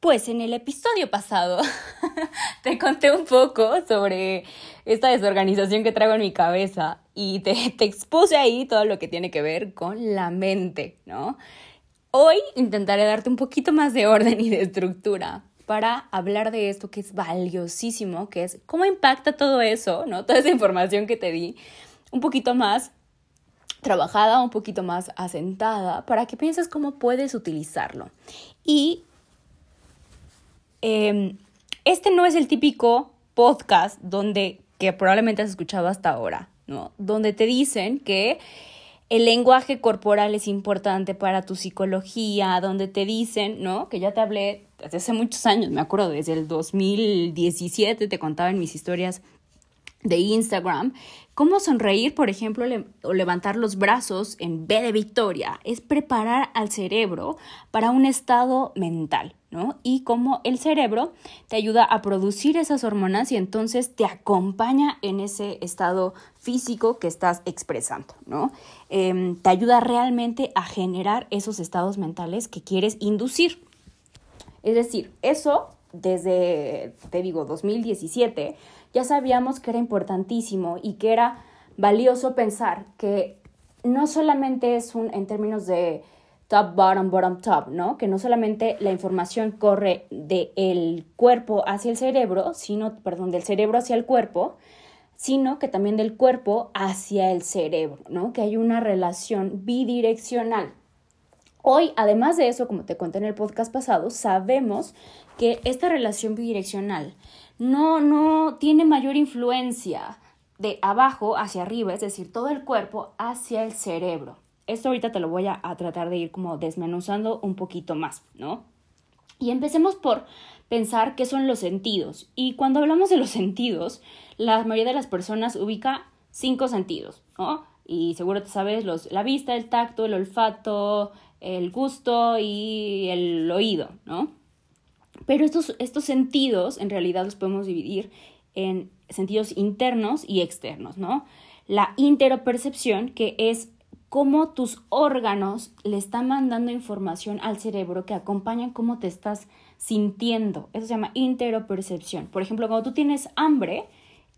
Pues en el episodio pasado te conté un poco sobre esta desorganización que traigo en mi cabeza y te, expuse ahí todo lo que tiene que ver con la mente, ¿no? Hoy intentaré darte un poquito más de orden y de estructura para hablar de esto que es valiosísimo, que es cómo impacta todo eso, ¿no? Toda esa información que te di, un poquito más trabajada, un poquito más asentada, para que pienses cómo puedes utilizarlo. Y Em, este no es el típico podcast donde, que probablemente has escuchado hasta ahora, ¿no? Donde te dicen que el lenguaje corporal es importante para tu psicología, donde te dicen, ¿no? Que ya te hablé desde hace muchos años, me acuerdo, desde el 2017 te contaba en mis historias de Instagram, cómo sonreír, por ejemplo, o levantar los brazos en B de victoria, es preparar al cerebro para un estado mental, Y cómo el cerebro te ayuda a producir esas hormonas y entonces te acompaña en ese estado físico que estás expresando, ¿no? Em, te ayuda realmente a generar esos estados mentales que quieres inducir. Es decir, eso desde, te digo, 2017, ya sabíamos que era importantísimo y que era valioso pensar que no solamente es un, en términos de top, bottom, bottom, top, ¿no? Que no solamente la información corre del cuerpo hacia el cerebro, sino, perdón, del cerebro hacia el cuerpo, sino que también del cuerpo hacia el cerebro, ¿no? Que hay una relación bidireccional. Hoy, además de eso, como te conté en el podcast pasado, sabemos que esta relación bidireccional no, no tiene mayor influencia de abajo hacia arriba, es decir, todo el cuerpo hacia el cerebro. Esto ahorita te lo voy a, tratar de ir como desmenuzando un poquito más, ¿no? Y empecemos por pensar qué son los sentidos. Y cuando hablamos de los sentidos, la mayoría de las personas ubica cinco sentidos, ¿no? Y seguro te sabes los, la vista, el tacto, el olfato, el gusto y el oído, ¿no? Pero estos, estos sentidos en realidad los podemos dividir en sentidos internos y externos, ¿no? La interopercepción, que es cómo tus órganos le están mandando información al cerebro que acompañan cómo te estás sintiendo. Eso se llama interopercepción. Por ejemplo, cuando tú tienes hambre,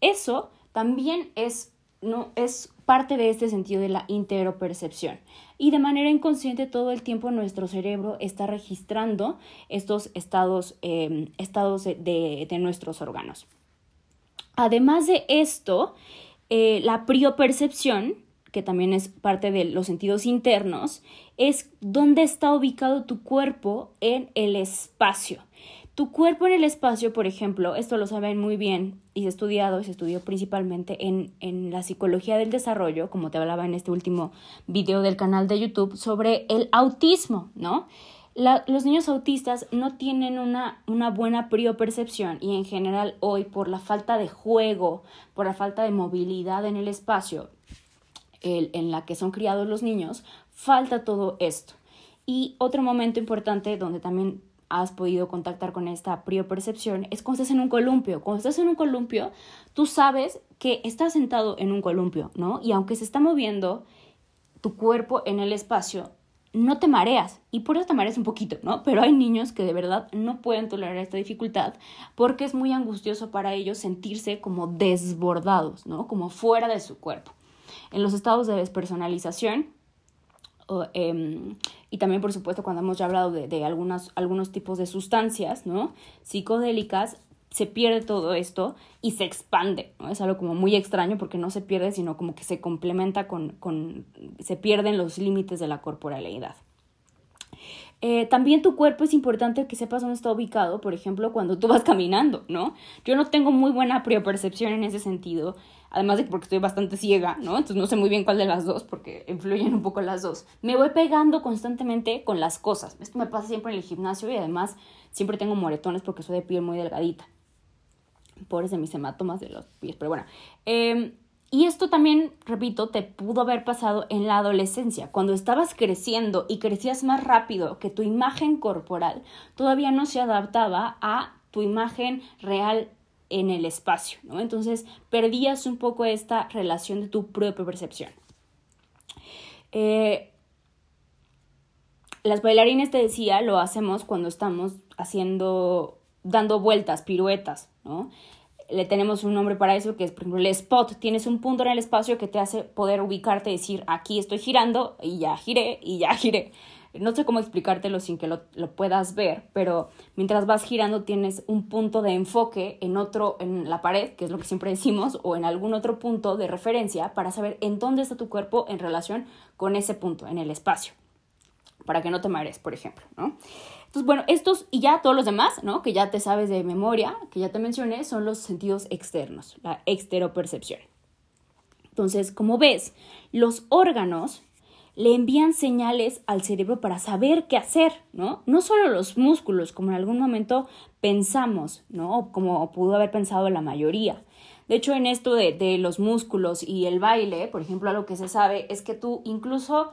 eso también es, no, es parte de este sentido de la interopercepción. Y de manera inconsciente todo el tiempo nuestro cerebro está registrando estos estados, em, estados de, nuestros órganos. Además de esto, eh, la priopercepción, que también es parte de los sentidos internos, es dónde está ubicado tu cuerpo en el espacio. Tu cuerpo en el espacio, por ejemplo, esto lo saben muy bien y se ha estudiado, se estudió principalmente en, en, la psicología del desarrollo, como te hablaba en este último video del canal de YouTube, sobre el autismo, ¿no? los niños autistas no tienen una, una buena priopercepción y en general hoy por la falta de juego, por la falta de movilidad en el espacio el, en la que son criados los niños, falta todo esto. Y otro momento importante donde también has podido contactar con esta priopercepción es cuando estás en un columpio. Cuando estás en un columpio, tú sabes que estás sentado en un columpio, ¿no? Y aunque se está moviendo tu cuerpo en el espacio, no te mareas. Y por eso te mareas un poquito, ¿no? Pero hay niños que de verdad no pueden tolerar esta dificultad porque es muy angustioso para ellos sentirse como desbordados, ¿no? Como fuera de su cuerpo. En los estados de despersonalización, Em, y también, por supuesto, cuando hemos ya hablado de, de algunos tipos de sustancias, ¿no? Psicodélicas, se pierde todo esto y se expande, ¿no? Es algo como muy extraño porque no se pierde, sino como que se complementa con, con se pierden los límites de la corporalidad. Eh, también tu cuerpo es importante que sepas dónde está ubicado, por ejemplo, cuando tú vas caminando, ¿no? Yo no tengo muy buena percepción en ese sentido además de que porque estoy bastante ciega, ¿no? Entonces no sé muy bien cuál de las dos porque influyen un poco las dos. Me voy pegando constantemente con las cosas. Esto me pasa siempre en el gimnasio y además siempre tengo moretones porque soy de piel muy delgadita. Pobres de mis hematomas de los pies, pero bueno. Em, y esto también, repito, te pudo haber pasado en la adolescencia, cuando estabas creciendo y crecías más rápido que tu imagen corporal todavía no se adaptaba a tu imagen real en el espacio, ¿no? Entonces perdías un poco esta relación de tu propia percepción. Eh, las bailarines, te decía, lo hacemos cuando estamos haciendo, dando vueltas, piruetas, ¿no? Le tenemos un nombre para eso que es, por ejemplo, el spot. Tienes un punto en el espacio que te hace poder ubicarte, decir, aquí estoy girando y ya giré y ya giré no sé cómo explicártelo sin que lo, puedas ver, pero mientras vas girando tienes un punto de enfoque en otro, en la pared, que es lo que siempre decimos, o en algún otro punto de referencia para saber en dónde está tu cuerpo en relación con ese punto, en el espacio, para que no te marees, por ejemplo, ¿no? Entonces, bueno, estos y ya todos los demás, ¿no? Que ya te sabes de memoria, que ya te mencioné, son los sentidos externos, la exteropercepción. Entonces, como ves, los órganos le envían señales al cerebro para saber qué hacer, ¿no? No solo los músculos, como en algún momento pensamos, ¿no? Como pudo haber pensado la mayoría. De hecho, en esto de, de los músculos y el baile, por ejemplo, algo que se sabe es que tú incluso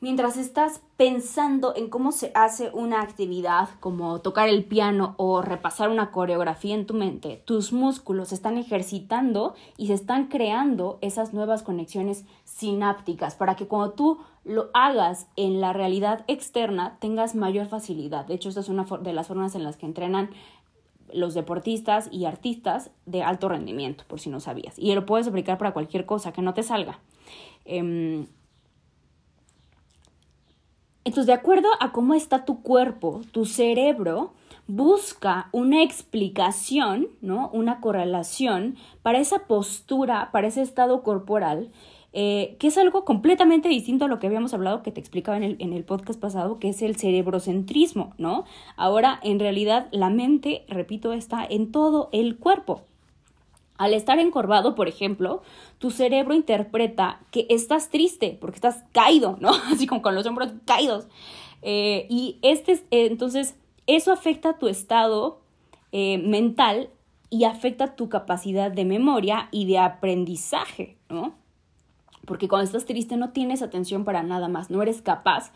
Mientras estás pensando en cómo se hace una actividad como tocar el piano o repasar una coreografía en tu mente, tus músculos se están ejercitando y se están creando esas nuevas conexiones sinápticas para que cuando tú lo hagas en la realidad externa tengas mayor facilidad. De hecho, esta es una de las formas en las que entrenan los deportistas y artistas de alto rendimiento, por si no sabías. Y lo puedes aplicar para cualquier cosa que no te salga. Em, entonces, de acuerdo a cómo está tu cuerpo, tu cerebro busca una explicación, ¿no? Una correlación para esa postura, para ese estado corporal, eh, que es algo completamente distinto a lo que habíamos hablado, que te explicaba en el, en el podcast pasado, que es el cerebrocentrismo, ¿no? Ahora, en realidad, la mente, repito, está en todo el cuerpo. Al estar encorvado, por ejemplo, tu cerebro interpreta que estás triste porque estás caído, ¿no? Así como con los hombros caídos. Eh, y este, eh, entonces, eso afecta tu estado eh, mental y afecta tu capacidad de memoria y de aprendizaje, ¿no? Porque cuando estás triste no tienes atención para nada más, no eres capaz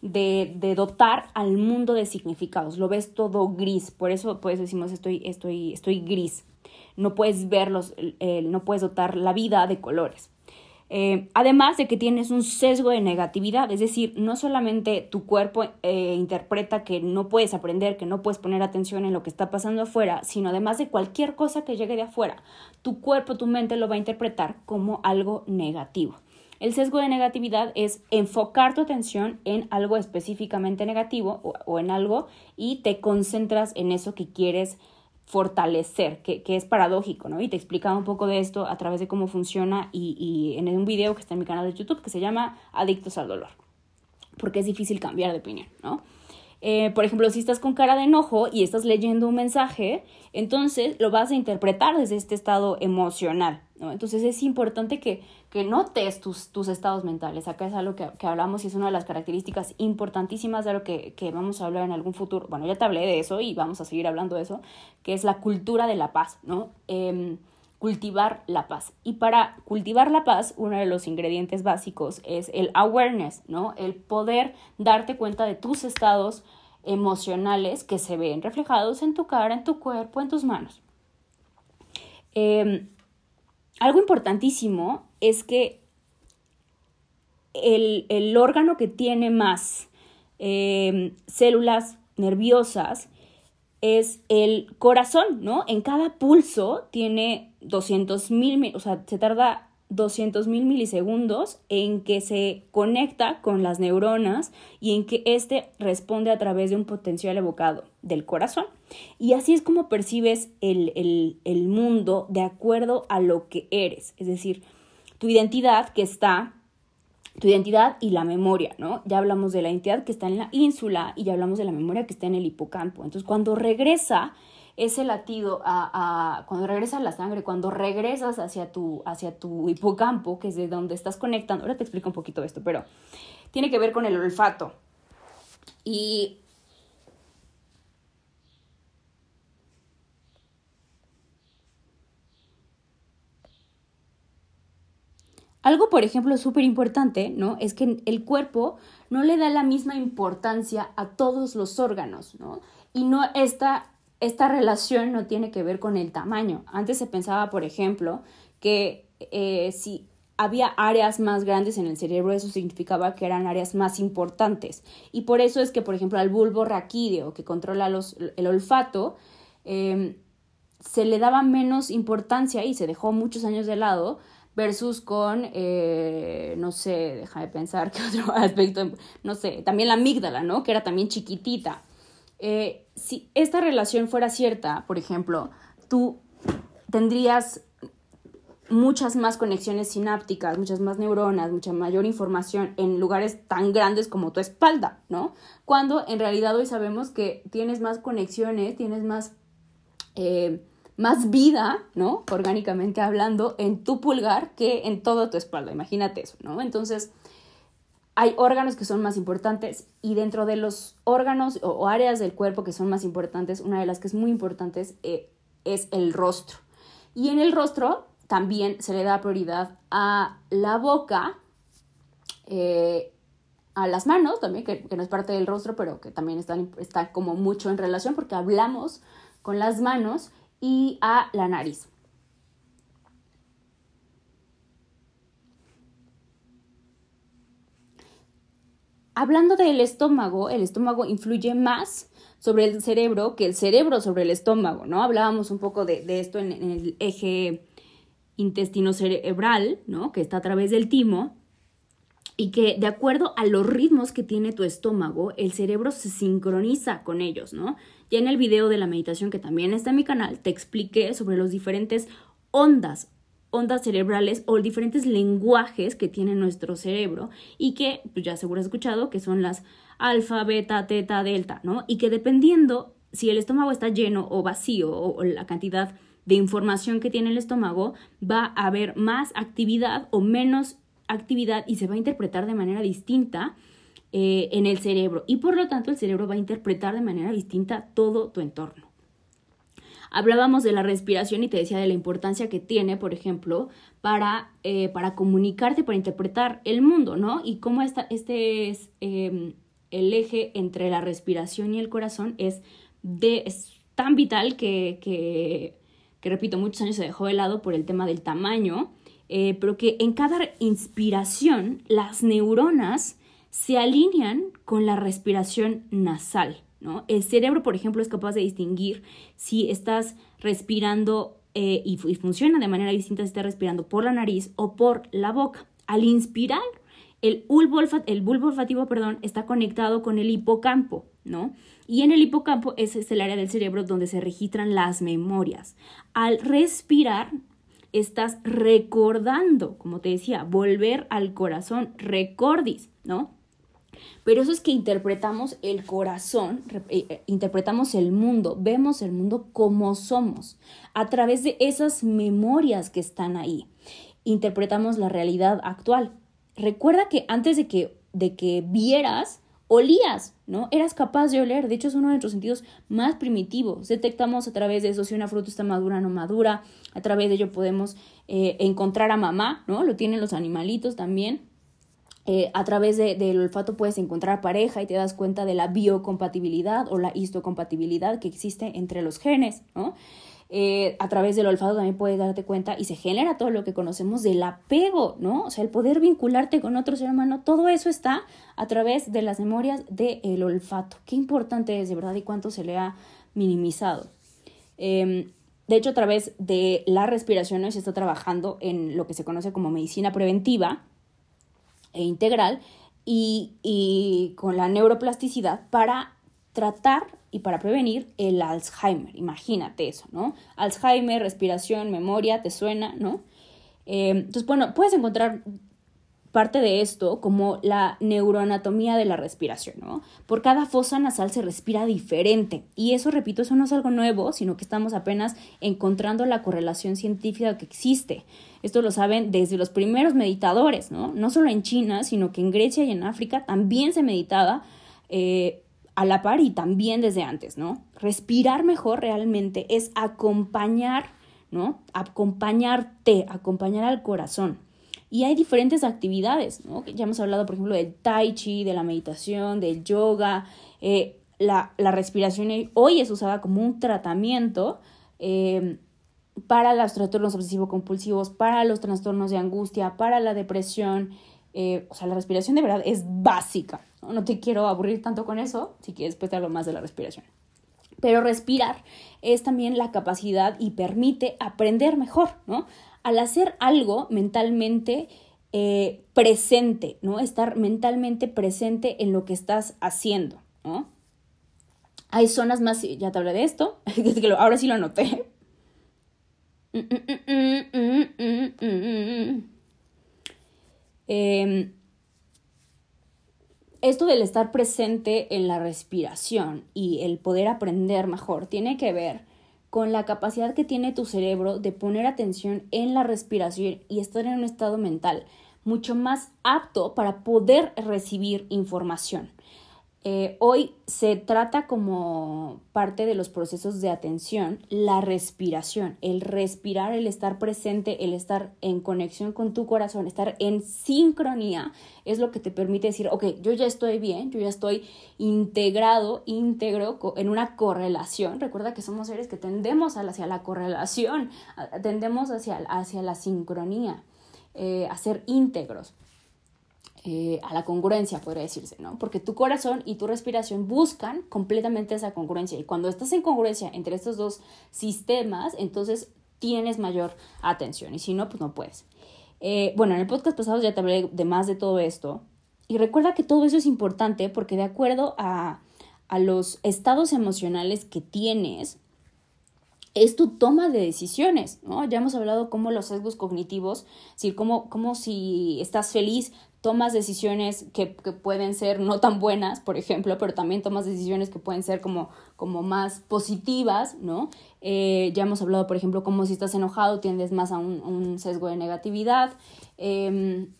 de, dotar al mundo de significados, lo ves todo gris, por eso pues decimos estoy, estoy, estoy gris no puedes verlos, no puedes dotar la vida de colores. Eh, además de que tienes un sesgo de negatividad, es decir, no solamente tu cuerpo eh, interpreta que no puedes aprender, que no puedes poner atención en lo que está pasando afuera, sino además de cualquier cosa que llegue de afuera, tu cuerpo, tu mente lo va a interpretar como algo negativo. El sesgo de negatividad es enfocar tu atención en algo específicamente negativo o, o en algo y te concentras en eso que quieres fortalecer, que, es paradójico, ¿no? Y te explicaba un poco de esto a través de cómo funciona y, y, en un video que está en mi canal de YouTube que se llama Adictos al Dolor, porque es difícil cambiar de opinión, ¿no? Eh, por ejemplo, si estás con cara de enojo y estás leyendo un mensaje, entonces lo vas a interpretar desde este estado emocional, ¿no? Entonces es importante que, que notes tus, tus estados mentales. Acá es algo que, que, hablamos y es una de las características importantísimas de lo que, que, vamos a hablar en algún futuro. Bueno, ya te hablé de eso y vamos a seguir hablando de eso, que es la cultura de la paz, ¿no? Eh, cultivar la paz. Y para cultivar la paz, uno de los ingredientes básicos es el awareness, ¿no? El poder darte cuenta de tus estados emocionales que se ven reflejados en tu cara, en tu cuerpo, en tus manos. Em, algo importantísimo es que el, órgano que tiene más em, células nerviosas es el corazón, ¿no? En cada pulso tiene 200 mil, o sea, se tarda 200 mil milisegundos en que se conecta con las neuronas y en que éste responde a través de un potencial evocado del corazón. Y así es como percibes el, el, el mundo de acuerdo a lo que eres, es decir, tu identidad que está tu identidad y la memoria, ¿no? Ya hablamos de la identidad que está en la ínsula y ya hablamos de la memoria que está en el hipocampo. Entonces, cuando regresa ese latido a, cuando regresa la sangre, cuando regresas hacia tu, hacia tu hipocampo, que es de donde estás conectando, ahora te explico un poquito esto, pero tiene que ver con el olfato. Y Algo, por ejemplo, súper importante, ¿no? Es que el cuerpo no le da la misma importancia a todos los órganos, ¿no? Y no esta, esta relación no tiene que ver con el tamaño. Antes se pensaba, por ejemplo, que eh, si había áreas más grandes en el cerebro, eso significaba que eran áreas más importantes. Y por eso es que, por ejemplo, al bulbo raquídeo, que controla el olfato, em, se le daba menos importancia y se dejó muchos años de lado versus con, eh, no sé, déjame pensar qué otro aspecto, no sé, también la amígdala, ¿no? Que era también chiquitita. Eh, si esta relación fuera cierta, por ejemplo, tú tendrías muchas más conexiones sinápticas, muchas más neuronas, mucha mayor información en lugares tan grandes como tu espalda, ¿no? Cuando en realidad hoy sabemos que tienes más conexiones, tienes más eh, más vida, ¿no? Orgánicamente hablando, en tu pulgar que en toda tu espalda. Imagínate eso, ¿no? Entonces, hay órganos que son más importantes y dentro de los órganos o, áreas del cuerpo que son más importantes, una de las que es muy importante eh, es el rostro. Y en el rostro también se le da prioridad a la boca, eh, a las manos también, que, no es parte del rostro, pero que también están, está como mucho en relación porque hablamos con las manos y a la nariz. Hablando del estómago, el estómago influye más sobre el cerebro que el cerebro sobre el estómago, ¿no? Hablábamos un poco de, esto en, en, el eje intestino cerebral, ¿no? Que está a través del timo y que de acuerdo a los ritmos que tiene tu estómago, el cerebro se sincroniza con ellos, ¿no? Ya en el video de la meditación que también está en mi canal, te expliqué sobre los diferentes ondas, ondas cerebrales o diferentes lenguajes que tiene nuestro cerebro y que, pues ya seguro has escuchado, que son las alfa, beta, teta, delta, ¿no? Y que dependiendo si el estómago está lleno o vacío o, la cantidad de información que tiene el estómago, va a haber más actividad o menos actividad y se va a interpretar de manera distinta eh, en el cerebro y por lo tanto el cerebro va a interpretar de manera distinta todo tu entorno. Hablábamos de la respiración y te decía de la importancia que tiene, por ejemplo, para, eh, para comunicarte, para interpretar el mundo, ¿no? Y cómo esta, este es em, el eje entre la respiración y el corazón es, de, es tan vital que, que, repito, muchos años se dejó de lado por el tema del tamaño, eh, pero que en cada inspiración las neuronas se alinean con la respiración nasal. ¿no? El cerebro, por ejemplo, es capaz de distinguir si estás respirando eh, y, funciona de manera distinta si estás respirando por la nariz o por la boca. Al inspirar, el bulbo, el bulbo olfativo perdón, está conectado con el hipocampo, ¿no? Y en el hipocampo ese es el área del cerebro donde se registran las memorias. Al respirar, estás recordando, como te decía, volver al corazón, recordis, ¿no? Pero eso es que interpretamos el corazón, eh, eh, interpretamos el mundo, vemos el mundo como somos, a través de esas memorias que están ahí. Interpretamos la realidad actual. Recuerda que antes de que, de que vieras, olías, ¿no? Eras capaz de oler, de hecho es uno de nuestros sentidos más primitivos. Detectamos a través de eso si una fruta está madura o no madura, a través de ello podemos eh, encontrar a mamá, ¿no? Lo tienen los animalitos también. Eh, a través del olfato puedes encontrar pareja y te das cuenta de la biocompatibilidad o la histocompatibilidad que existe entre los genes, ¿no? Eh, a través del olfato también puedes darte cuenta y se genera todo lo que conocemos del apego, ¿no? O sea, el poder vincularte con otro ser humano, todo eso está a través de las memorias del olfato. Qué importante es, de verdad, y cuánto se le ha minimizado. Em, de hecho, a través de la respiración hoy se está trabajando en lo que se conoce como medicina preventiva, e integral y, con la neuroplasticidad para tratar y para prevenir el Alzheimer. Imagínate eso, ¿no? Alzheimer, respiración, memoria, ¿te suena, no? Eh, entonces, bueno, puedes encontrar parte de esto como la neuroanatomía de la respiración, ¿no? Por cada fosa nasal se respira diferente. Y eso, repito, eso no es algo nuevo, sino que estamos apenas encontrando la correlación científica que existe. Esto lo saben desde los primeros meditadores, ¿no? No solo en China, sino que en Grecia y en África también se meditaba eh, a la par y también desde antes, ¿no? Respirar mejor realmente es acompañar, ¿no? Acompañarte, acompañar al corazón. Y hay diferentes actividades, ¿no? Ya hemos hablado, por ejemplo, del tai chi, de la meditación, del yoga. Eh, la, respiración hoy es usada como un tratamiento eh, para los trastornos obsesivo-compulsivos, para los trastornos de angustia, para la depresión. Eh, o sea, la respiración de verdad es básica. ¿no? te quiero aburrir tanto con eso, si quieres después te hablo más de la respiración. Pero respirar es también la capacidad y permite aprender mejor, ¿no? al hacer algo mentalmente eh, presente, ¿no? Estar mentalmente presente en lo que estás haciendo, ¿no? Hay zonas más, ya te hablé de esto, ahora sí lo anoté. Em, esto del estar presente en la respiración y el poder aprender mejor tiene que ver con la capacidad que tiene tu cerebro de poner atención en la respiración y estar en un estado mental mucho más apto para poder recibir información. Eh, hoy se trata como parte de los procesos de atención la respiración, el respirar, el estar presente, el estar en conexión con tu corazón, estar en sincronía, es lo que te permite decir, ok, yo ya estoy bien, yo ya estoy integrado, íntegro, en una correlación. Recuerda que somos seres que tendemos hacia la correlación, tendemos hacia, hacia la sincronía, eh, a ser íntegros. Eh, a la congruencia, podría decirse, ¿no? Porque tu corazón y tu respiración buscan completamente esa congruencia. Y cuando estás en congruencia entre estos dos sistemas, entonces tienes mayor atención. Y si no, pues no puedes. Eh, bueno, en el podcast pasado ya te hablé de más de todo esto. Y recuerda que todo eso es importante porque de acuerdo a, a los estados emocionales que tienes, es tu toma de decisiones, ¿no? Ya hemos hablado cómo los sesgos cognitivos, decir, cómo, cómo si estás feliz, tomas decisiones que, que, pueden ser no tan buenas, por ejemplo, pero también tomas decisiones que pueden ser como, como más positivas, ¿no? Eh, ya hemos hablado, por ejemplo, cómo si estás enojado tiendes más a un, un sesgo de negatividad. Em,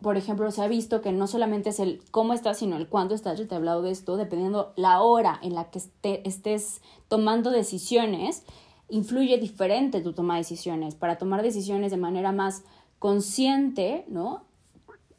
por ejemplo, se ha visto que no solamente es el cómo estás, sino el cuándo estás. Yo te he hablado de esto, dependiendo la hora en la que estés tomando decisiones, influye diferente tu toma de decisiones. Para tomar decisiones de manera más consciente, ¿no?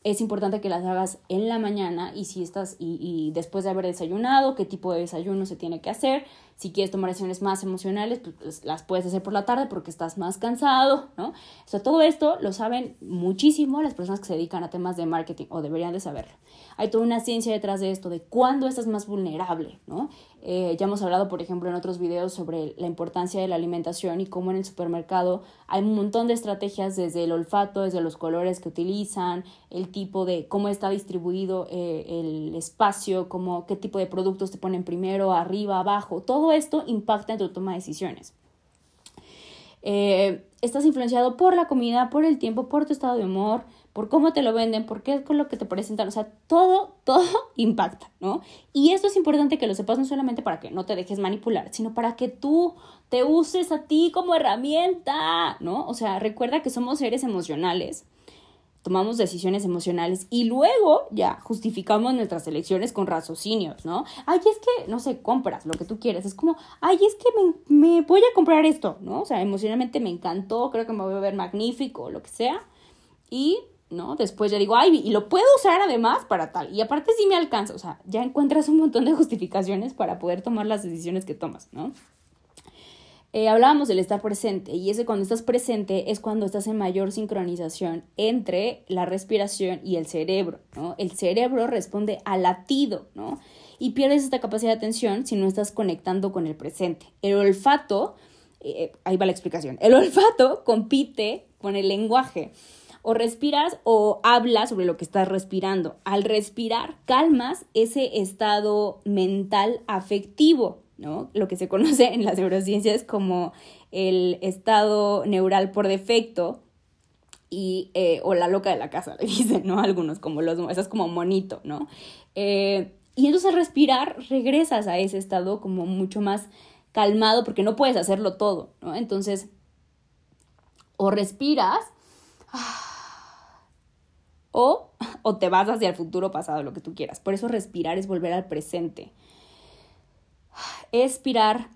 es importante que las hagas en la mañana y si estás y, y, después de haber desayunado, qué tipo de desayuno se tiene que hacer. Si quieres tomar decisiones más emocionales, pues, pues las puedes hacer por la tarde porque estás más cansado, ¿no? O sea, todo esto lo saben muchísimo las personas que se dedican a temas de marketing o deberían de saberlo. Hay toda una ciencia detrás de esto, de cuándo estás más vulnerable, ¿no? Eh, ya hemos hablado, por ejemplo, en otros videos sobre la importancia de la alimentación y cómo en el supermercado hay un montón de estrategias desde el olfato, desde los colores que utilizan, el tipo de cómo está distribuido eh, el espacio, cómo, qué tipo de productos te ponen primero, arriba, abajo. Todo esto impacta en tu toma de decisiones. Eh, estás influenciado por la comida, por el tiempo, por tu estado de humor, por cómo te lo venden, por qué con lo que te presentan, o sea, todo, todo impacta, ¿no? Y esto es importante que lo sepas no solamente para que no te dejes manipular, sino para que tú te uses a ti como herramienta, ¿no? O sea, recuerda que somos seres emocionales, tomamos decisiones emocionales y luego ya justificamos nuestras elecciones con raciocinios, ¿no? Ay, es que, no sé, compras lo que tú quieres, es como, ay, es que me, me voy a comprar esto, ¿no? O sea, emocionalmente me encantó, creo que me voy a ver magnífico, lo que sea, y ¿no? Después ya digo, ay, y lo puedo usar además para tal. Y aparte sí me alcanza. O sea, ya encuentras un montón de justificaciones para poder tomar las decisiones que tomas, ¿no? Eh, hablábamos del estar presente y ese cuando estás presente es cuando estás en mayor sincronización entre la respiración y el cerebro, ¿no? El cerebro responde al latido, ¿no? Y pierdes esta capacidad de atención si no estás conectando con el presente. El olfato, eh, ahí va la explicación, el olfato compite con el lenguaje o respiras o hablas sobre lo que estás respirando. Al respirar, calmas ese estado mental afectivo, ¿no? Lo que se conoce en las neurociencias como el estado neural por defecto. y, eh, o la loca de la casa, le dicen, ¿no? Algunos, como los, esas como monito, ¿no? Eh, y entonces respirar regresas a ese estado como mucho más calmado porque no puedes hacerlo todo, ¿no? Entonces, o respiras o, o te vas hacia el futuro pasado, lo que tú quieras. Por eso respirar es volver al presente. Expirar,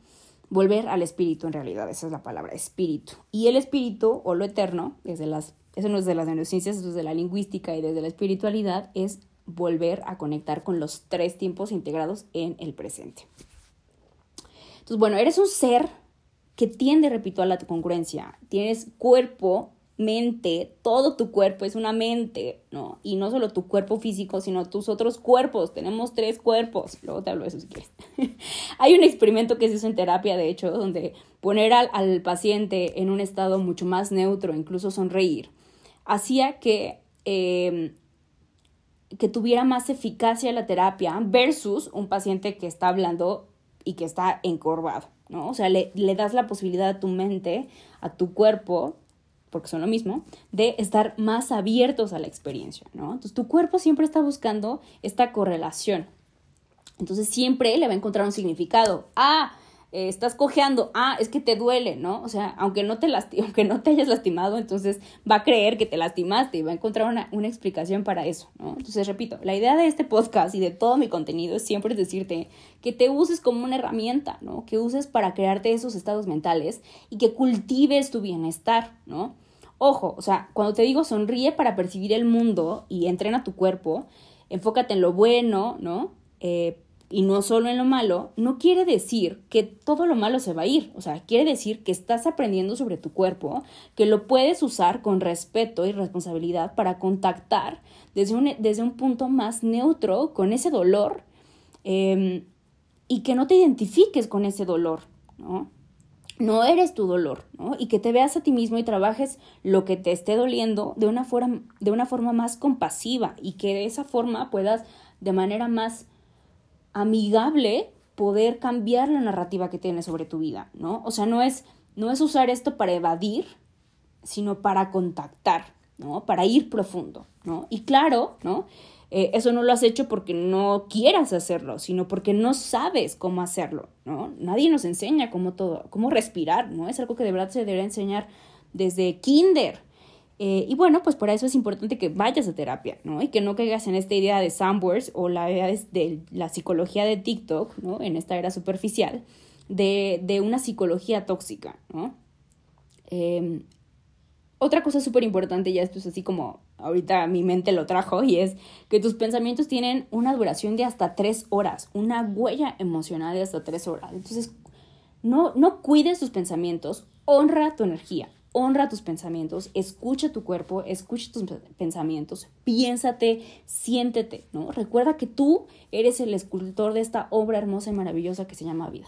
volver al espíritu en realidad, esa es la palabra, espíritu. Y el espíritu o lo eterno, desde las, eso no es de las neurociencias, eso es de la lingüística y desde la espiritualidad, es volver a conectar con los tres tiempos integrados en el presente. Entonces, bueno, eres un ser que tiende, repito, a la congruencia. Tienes cuerpo, mente, todo tu cuerpo es una mente, ¿no? Y no solo tu cuerpo físico, sino tus otros cuerpos. Tenemos tres cuerpos. Luego te hablo de eso si quieres. Hay un experimento que se hizo en terapia, de hecho, donde poner al, paciente en un estado mucho más neutro, incluso sonreír, hacía que, em, que tuviera más eficacia la terapia versus un paciente que está hablando y que está encorvado, ¿no? O sea, le, le das la posibilidad a tu mente, a tu cuerpo, porque son lo mismo, de estar más abiertos a la experiencia, ¿no? Entonces tu cuerpo siempre está buscando esta correlación. Entonces siempre le va a encontrar un significado. Ah, eh, estás cojeando, ah, es que te duele, ¿no? O sea, aunque no te aunque no te hayas lastimado, entonces va a creer que te lastimaste y va a encontrar una, una, explicación para eso, ¿no? Entonces, repito, la idea de este podcast y de todo mi contenido es siempre decirte que te uses como una herramienta, ¿no? Que uses para crearte esos estados mentales y que cultives tu bienestar, ¿no? Ojo, o sea, cuando te digo sonríe para percibir el mundo y entrena tu cuerpo, enfócate en lo bueno, ¿no? Eh, y no solo en lo malo, no quiere decir que todo lo malo se va a ir. O sea, quiere decir que estás aprendiendo sobre tu cuerpo, que lo puedes usar con respeto y responsabilidad para contactar desde un, desde un punto más neutro con ese dolor em, y que no te identifiques con ese dolor, ¿no? No eres tu dolor, ¿no? Y que te veas a ti mismo y trabajes lo que te esté doliendo de una forma, de una forma más compasiva y que de esa forma puedas de manera más amigable poder cambiar la narrativa que tienes sobre tu vida, ¿no? O sea, no es, no es usar esto para evadir, sino para contactar, ¿no? Para ir profundo, ¿no? Y claro, ¿no? Eh, eso no lo has hecho porque no quieras hacerlo, sino porque no sabes cómo hacerlo, ¿no? Nadie nos enseña cómo todo, cómo respirar, ¿no? Es algo que de verdad se debería enseñar desde kinder, eh, y bueno, pues por eso es importante que vayas a terapia, ¿no? Y que no caigas en esta idea de Sandwords o la idea de la psicología de TikTok, ¿no? En esta era superficial, de, de una psicología tóxica, ¿no? Em, otra cosa súper importante, ya esto es así como ahorita mi mente lo trajo, y es que tus pensamientos tienen una duración de hasta tres horas, una huella emocional de hasta tres horas. Entonces, no, no cuides tus pensamientos, honra tu energía, honra tus pensamientos, escucha tu cuerpo, escucha tus pensamientos, piénsate, siéntete, ¿no? Recuerda que tú eres el escultor de esta obra hermosa y maravillosa que se llama vida.